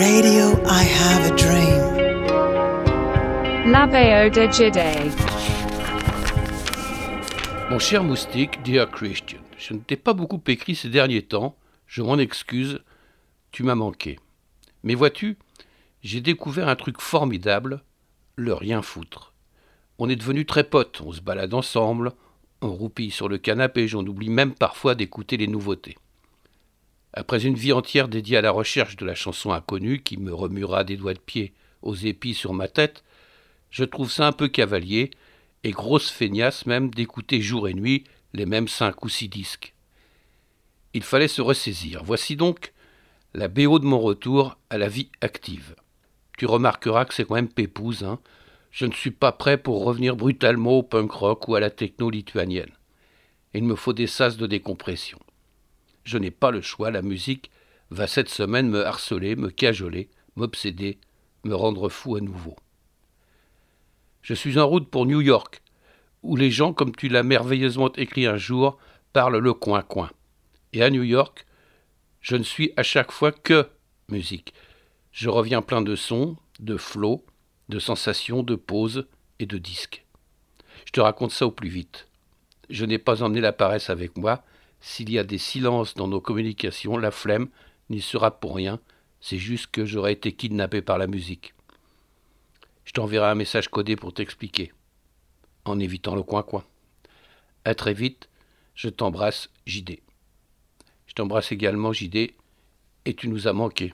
Radio I Have a Dream. L'Abbeo de Jide. Mon cher moustique, dear Christian, je ne t'ai pas beaucoup écrit ces derniers temps, je m'en excuse, tu m'as manqué. Mais vois-tu, j'ai découvert un truc formidable, le rien foutre. On est devenus très potes, on se balade ensemble, on roupille sur le canapé, j'en oublie même parfois d'écouter les nouveautés. Après une vie entière dédiée à la recherche de la chanson inconnue qui me remuera des doigts de pied aux épis sur ma tête, je trouve ça un peu cavalier et grosse feignasse même d'écouter jour et nuit les mêmes cinq ou six disques. Il fallait se ressaisir. Voici donc la BO de mon retour à la vie active. Tu remarqueras que c'est quand même pépouse, hein. Je ne suis pas prêt pour revenir brutalement au punk rock ou à la techno lituanienne. Il me faut des sas de décompression. Je n'ai pas le choix, la musique va cette semaine me harceler, me cajoler, m'obséder, me rendre fou à nouveau. Je suis en route pour New York, où les gens, comme tu l'as merveilleusement écrit un jour, parlent le coin-coin. Et à New York, je ne suis à chaque fois que musique. Je reviens plein de sons, de flots, de sensations, de pauses et de disques. Je te raconte ça au plus vite. Je n'ai pas emmené la paresse avec moi. S'il y a des silences dans nos communications, la flemme n'y sera pour rien. C'est juste que j'aurais été kidnappé par la musique. Je t'enverrai un message codé pour t'expliquer, en évitant le coin-coin. À très vite, je t'embrasse, JD. Je t'embrasse également, JD, et tu nous as manqué.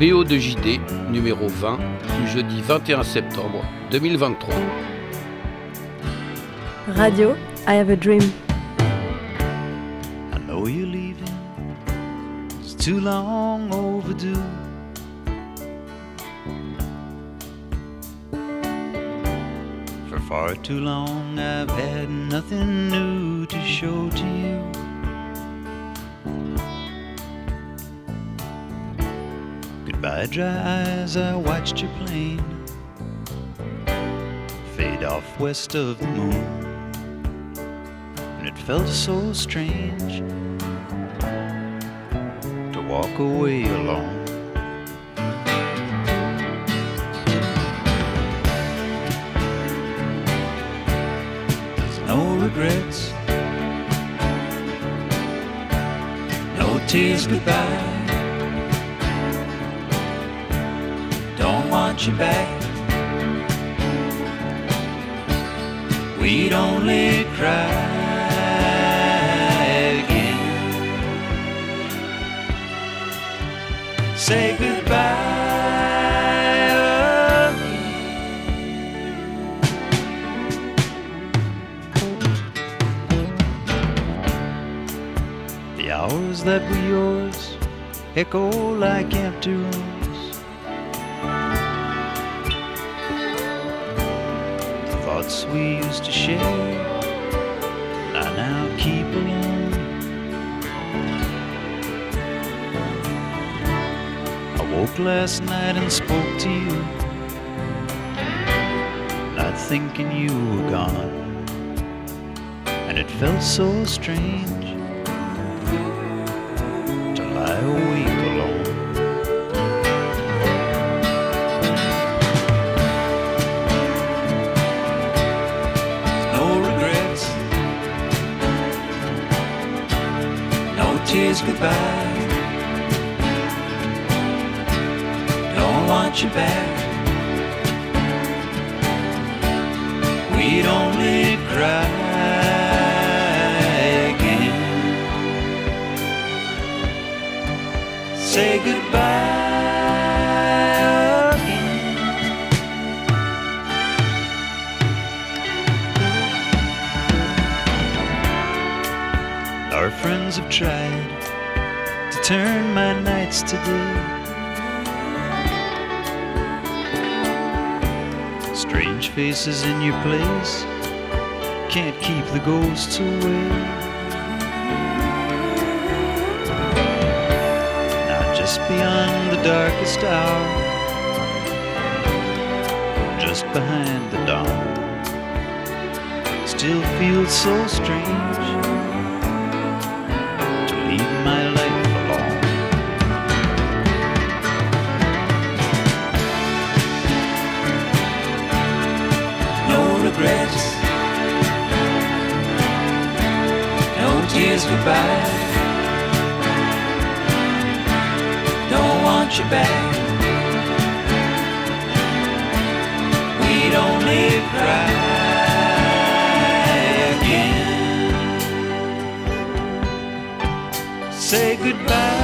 BO de JD, numéro 20, du jeudi 21 septembre 2023. Radio, I have a dream. I know you're leaving. It's too long overdue. For far too long, I've had nothing new to show to you. Goodbye, dry eyes. I watched your plane fade off west of the moon and it felt so strange to walk away alone. There's no regrets, no tears goodbye. Back. We'd only cry again. Say goodbye. The hours that were yours echo like empty rooms. Thoughts we used to share, I now keep alone. I woke last night and spoke to you, not thinking you were gone, and it felt so strange goodbye. Don't want you back. We'd only cry again. say goodbye again. Our friends have tried turn my nights to day. Strange faces in your place can't keep the ghosts away. Now just beyond the darkest hour, just behind the dawn, still feels so strange tears goodbye. Don't want you back. We'd only cry again. Say goodbye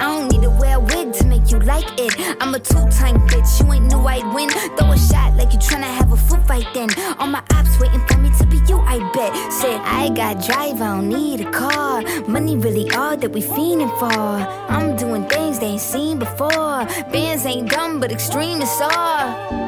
I don't need to wear a wig to make you like it. I'm a two-time bitch, you ain't knew I'd win. Throw a shot like you tryna have a foot fight then. All my ops waiting for me to be you, I bet. Said I got drive, I don't need a car. Money really all that we fiending for. I'm doing things they ain't seen before. Bands ain't dumb, but extreme is all.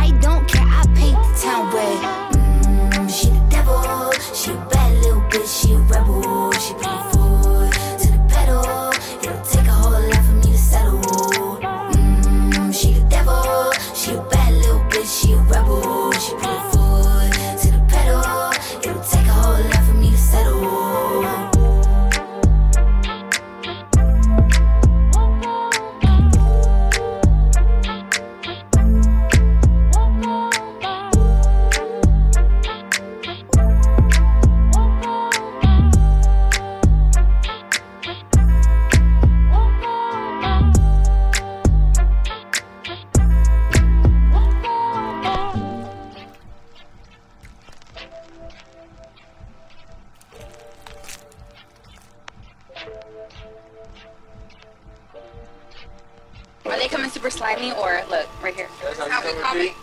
Are they coming super slimy or look right here? How we coming?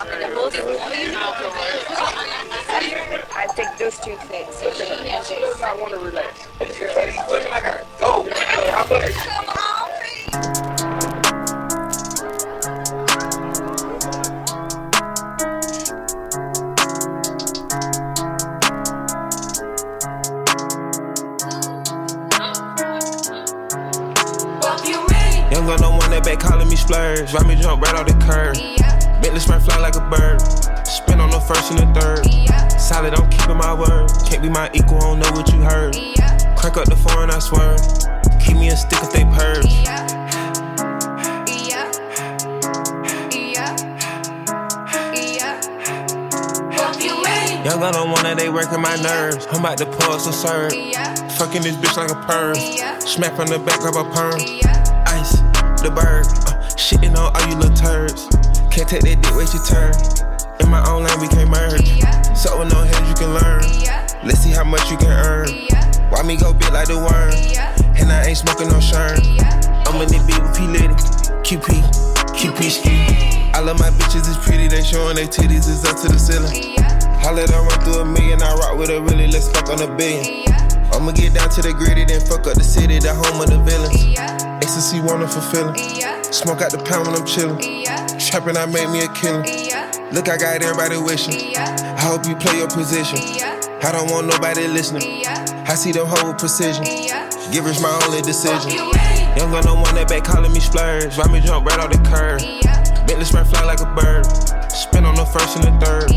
On the nipples? I think those two things. I want to relax. Young splurge. Ride me jump right off the curb. Bentley sprint fly like a bird. Spin on the first and the third. Solid, I'm keeping my word. Can't be my equal, I don't know what you heard. Crank up the foreign, I swear. Keep me a stick if they purge. Young gun don't want that, they working my nerves. I'm about to pull some serve. Fucking this bitch like a perm. Smack from the back, grab a perm. Ice, the bird. Shitting on all you little turds. Can't take that dick, wait your turn. In my own lane, we can't merge. So with no hands, you can learn. Let's see how much you can earn. Why me go big like the worm? And I ain't smoking no shirt. I'm in the beat with P Litty, QP, QP ski. All of my bitches is pretty, they showing their titties is up to the ceiling. I let her run through a million, I rock with her really, let's fuck on a billion. I'ma get down to the gritty, then fuck up the city, the home of the villains. Ecstasy, wonderful feeling. Smoke out the pound when I'm chillin'. Trapping, I made me a killer. Look, I got everybody wishing. I hope you play your position. I don't want nobody listening. I see the whole precision. Give Givers my only decision. Young gun, no one that back calling me splurge. Ride me jump right off the curb. Bentley spread fly like a bird. Spin on the first and the third.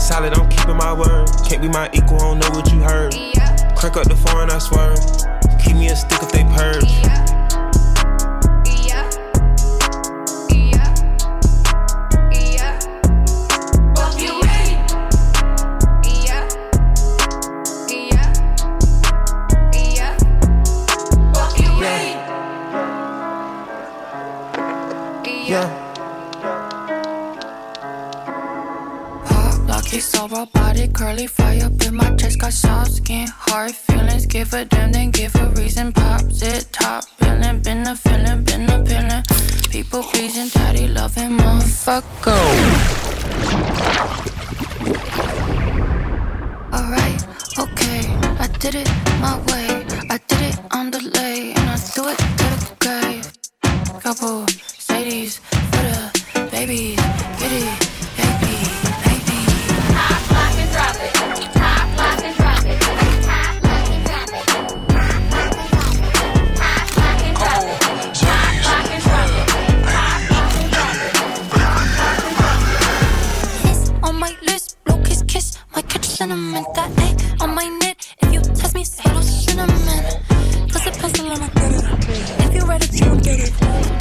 Solid, I'm keeping my word. Can't be my equal, I don't know what you heard. Crack up the foreign, I swear. Keep me a stick if they purge. So robotic, curly fire up in my chest, got soft skin, hard feelings. Give a damn, then give a reason. Pops it, top billing, been a feeling, been a feeling. People pleasing, daddy loving, motherfucker. Alright, okay, I did it my way. I did it on delay, and I do it to the grave. Couple Sadies for the babies, get it, Cinnamon, that A on my knit. If you test me, hello cinnamon. Plus a pencil on my credit. If you ready to get it,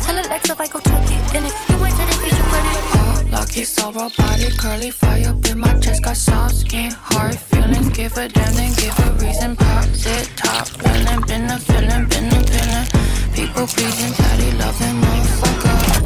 tell it Alexa if I go check it. And if you ain't ready, bitch, you ready. Lucky so robotic, curly fire up in my chest. Got soft skin, hard feelings. Give a damn, then give a reason. Pops it, top feeling, been a feeling, been a feeling. People pleasing, daddy loving, motherfucker.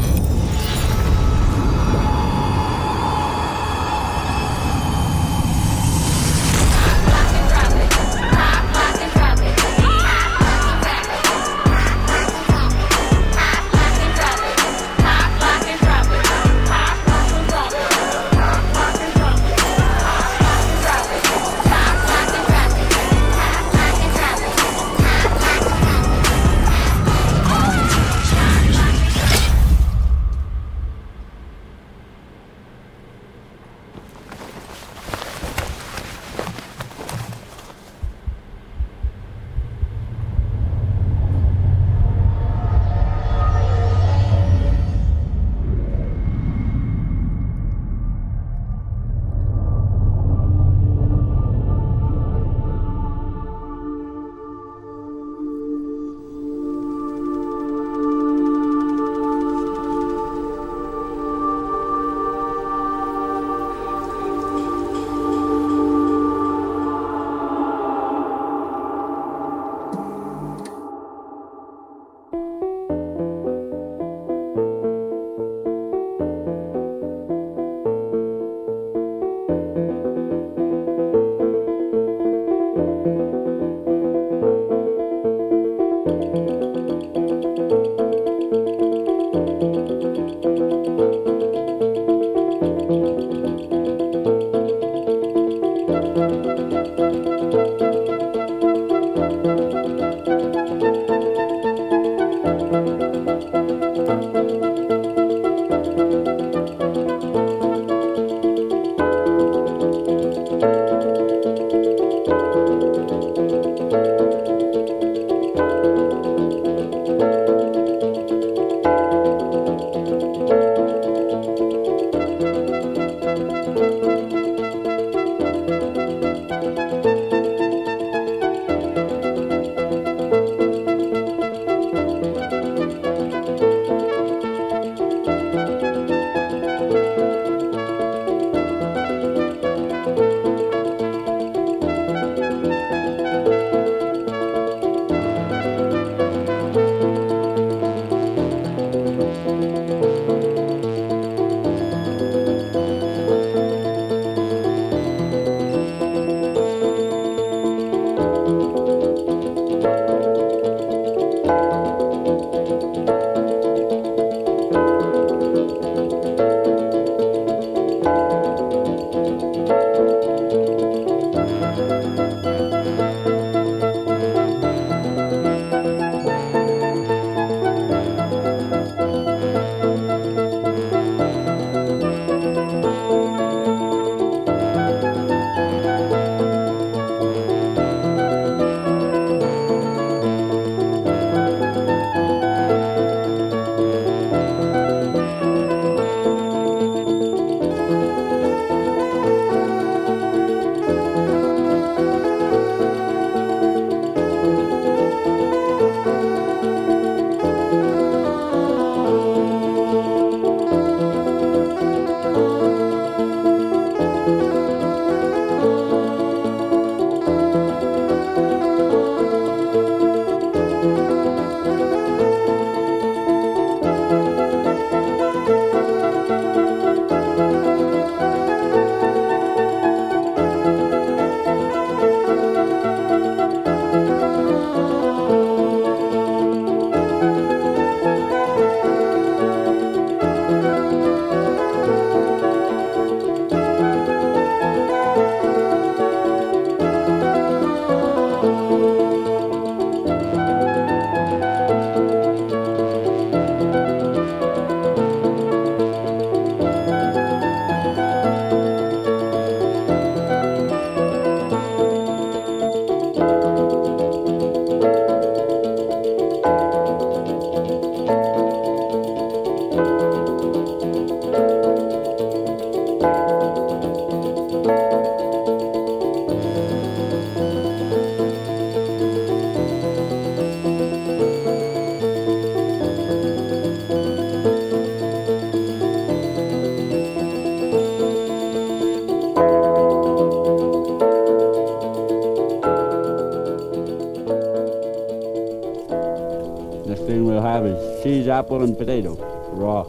Lemon potato, raw.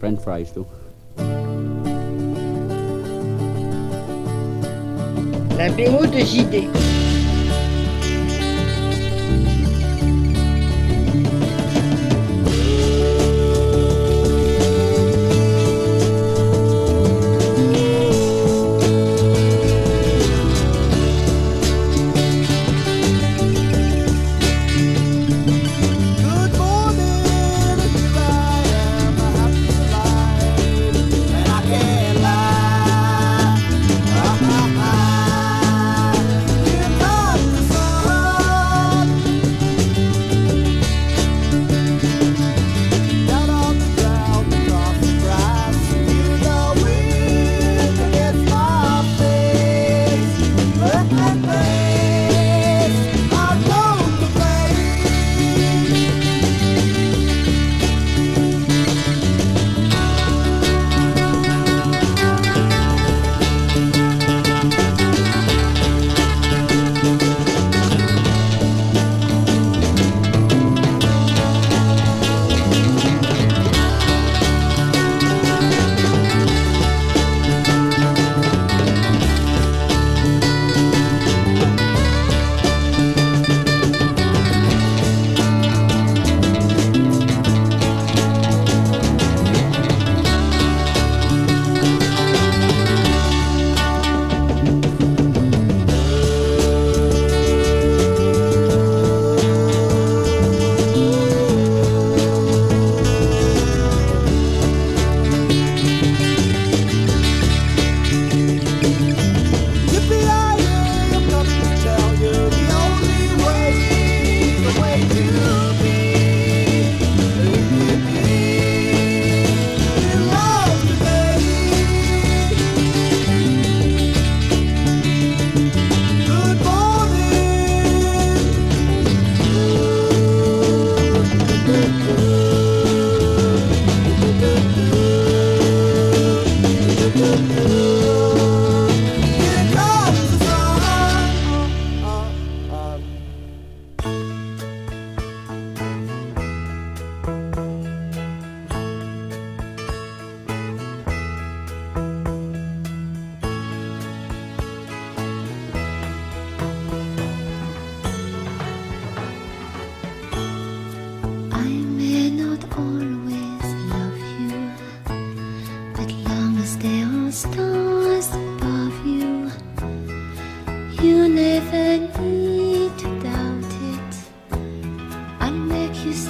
French fries too. L'apéro de JD.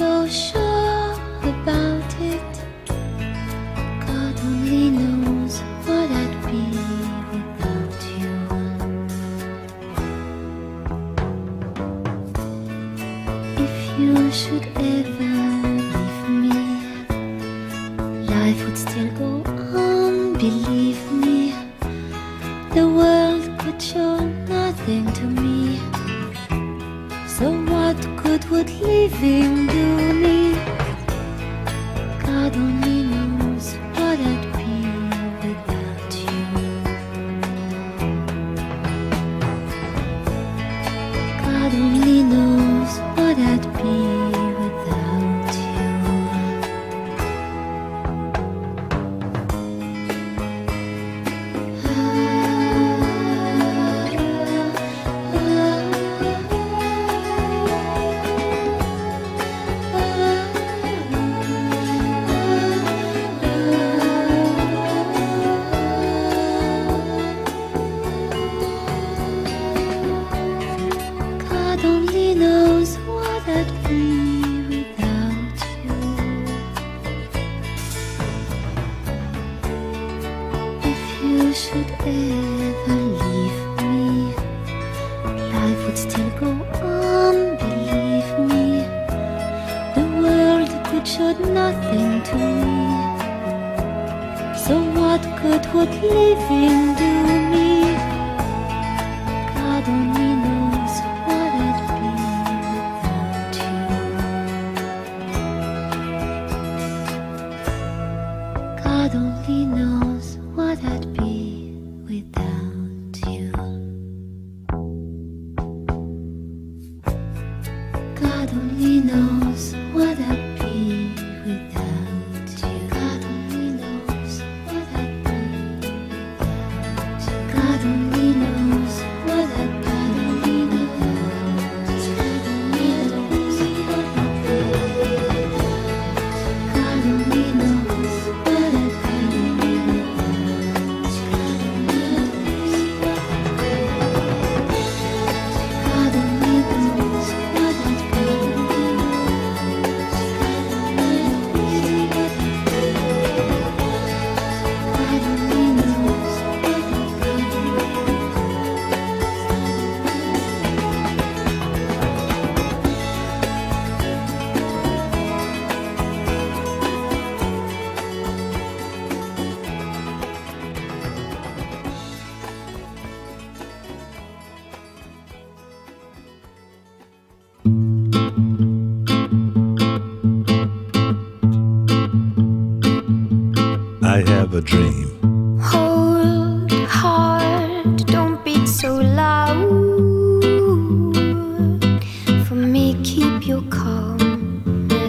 都说 could what living do me?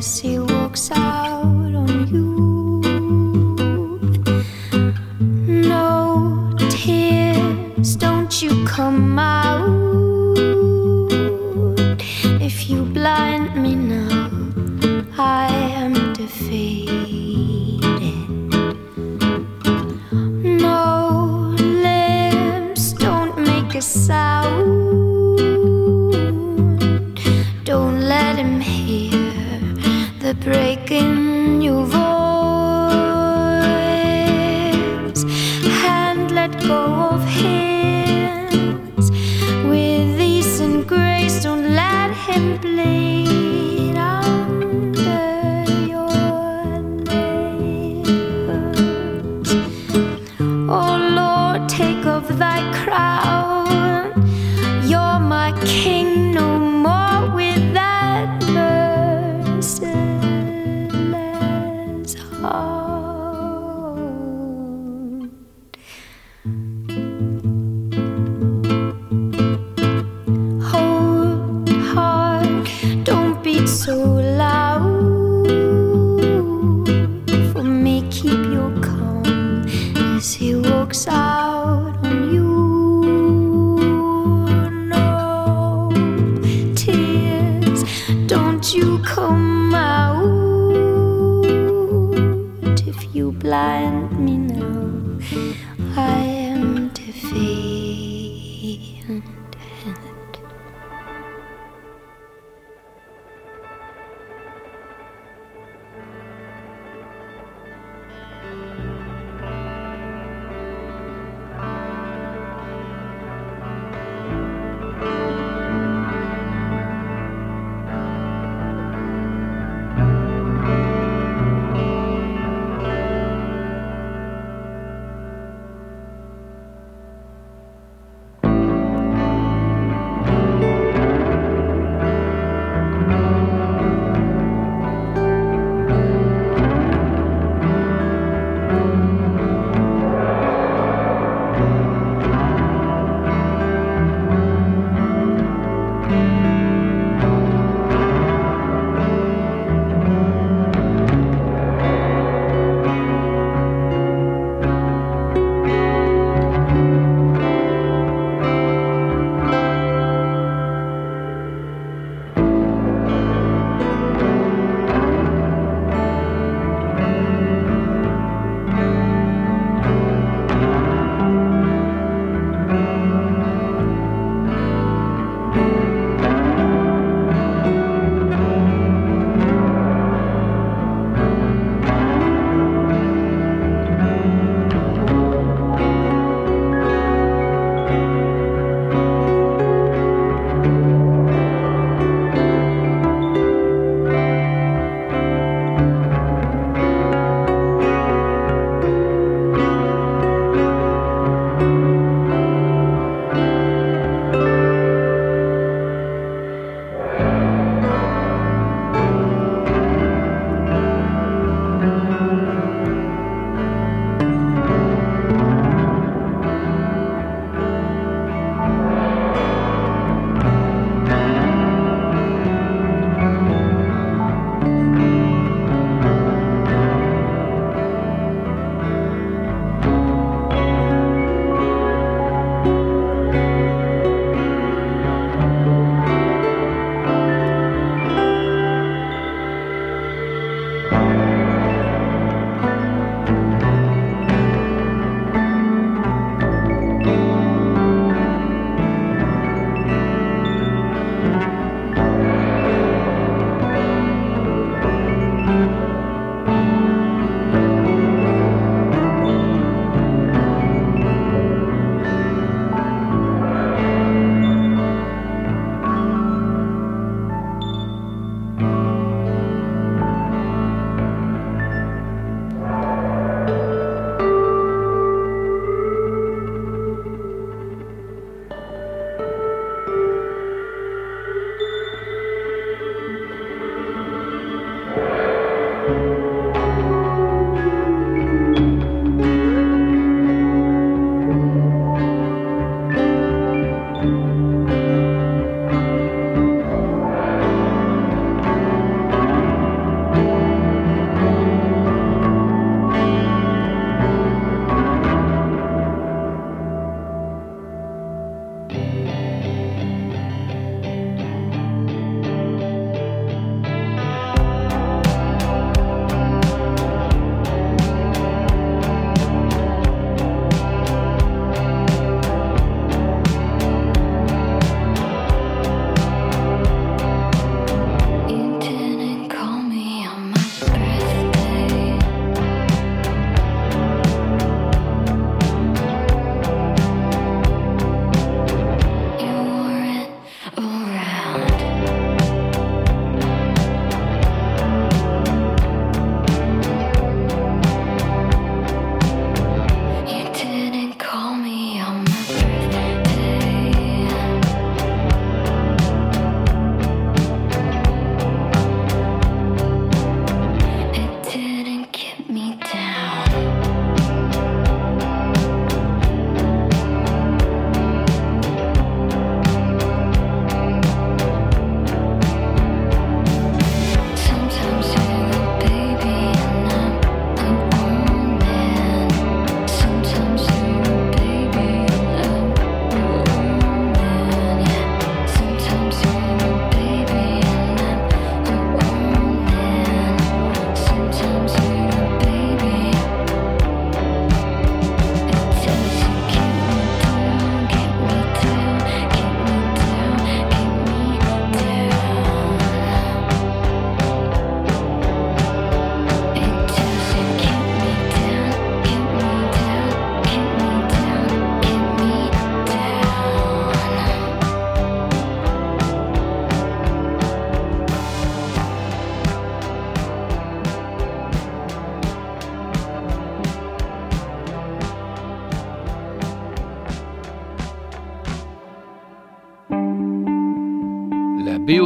As he walks out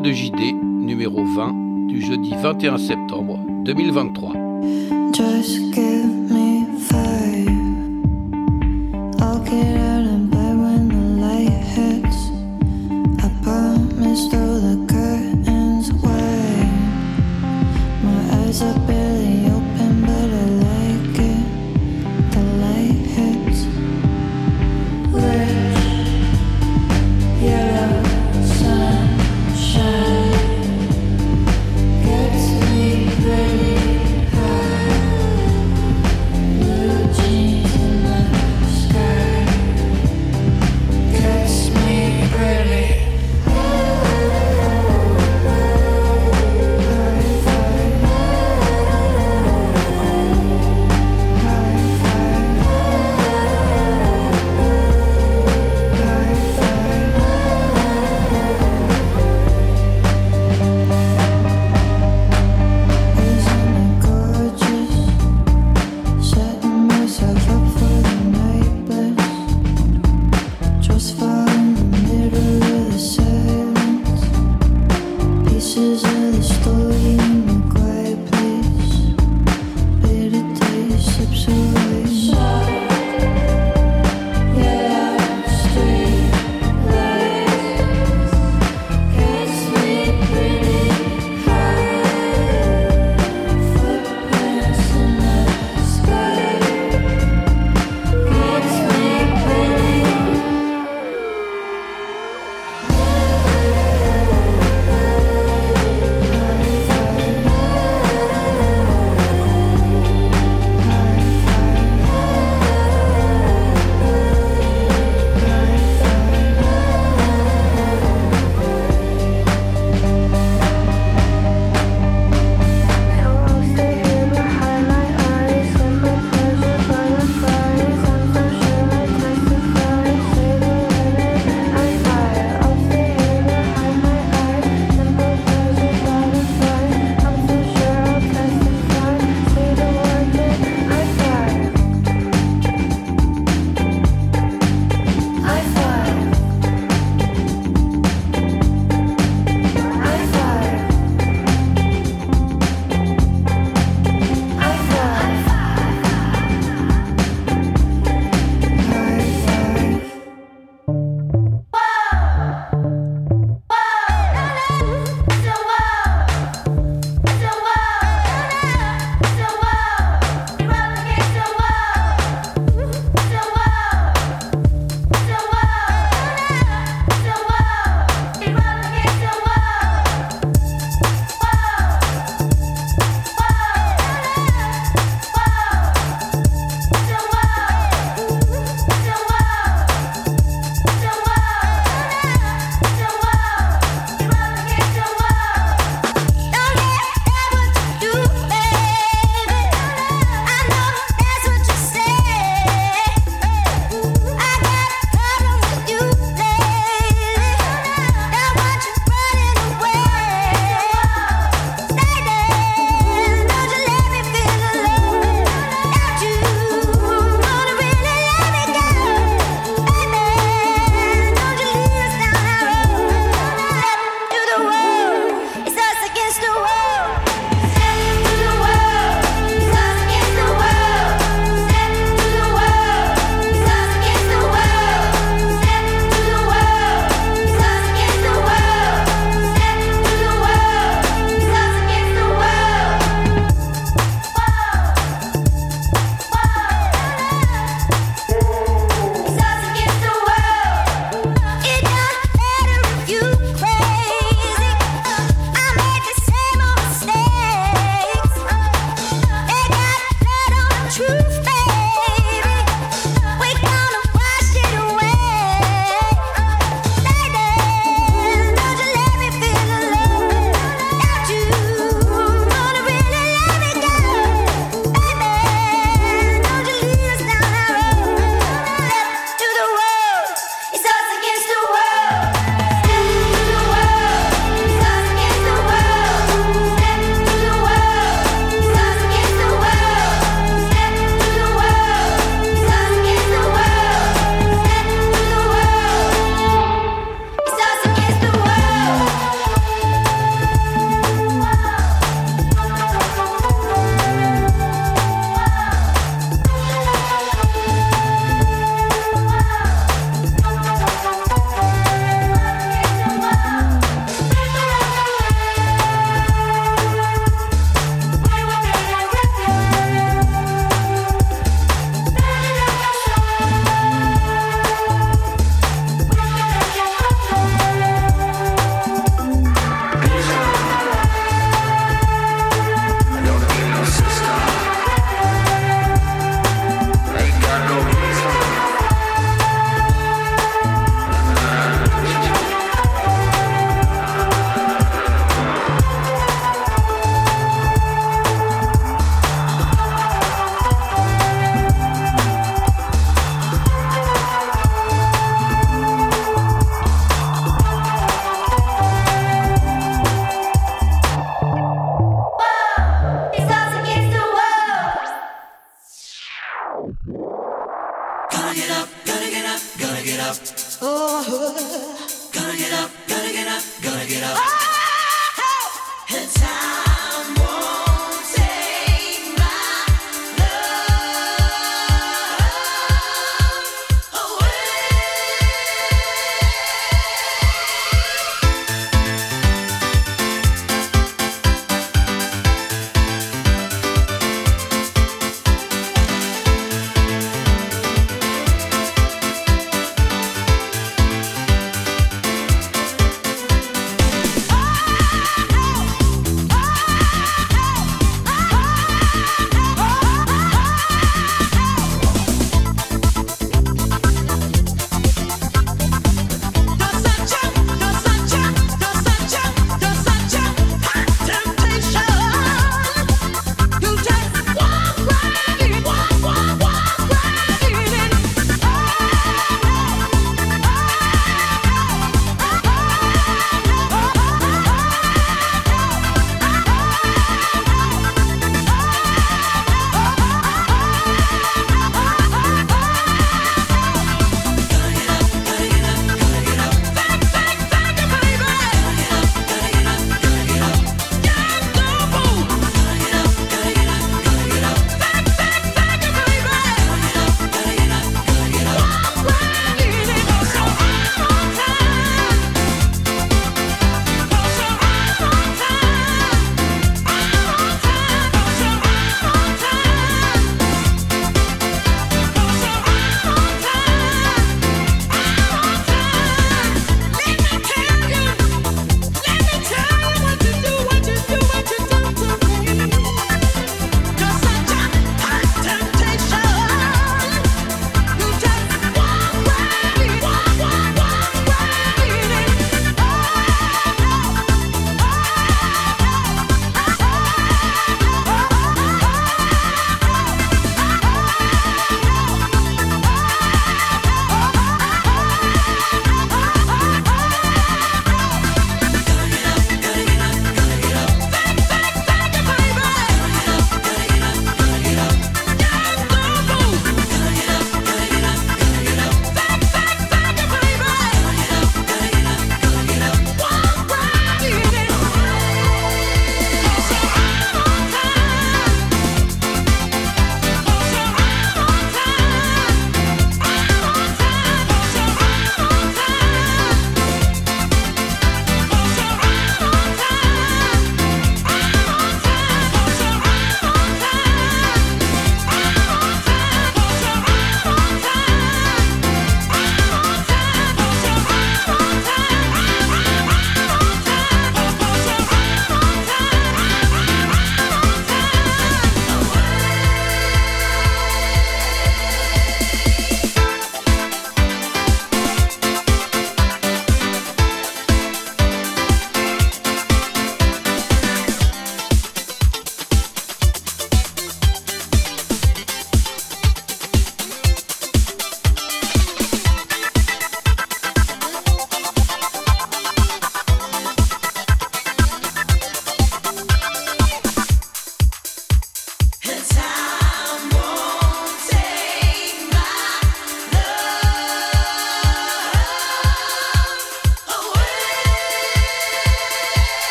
de JD numéro 20 du jeudi 21 septembre 2023.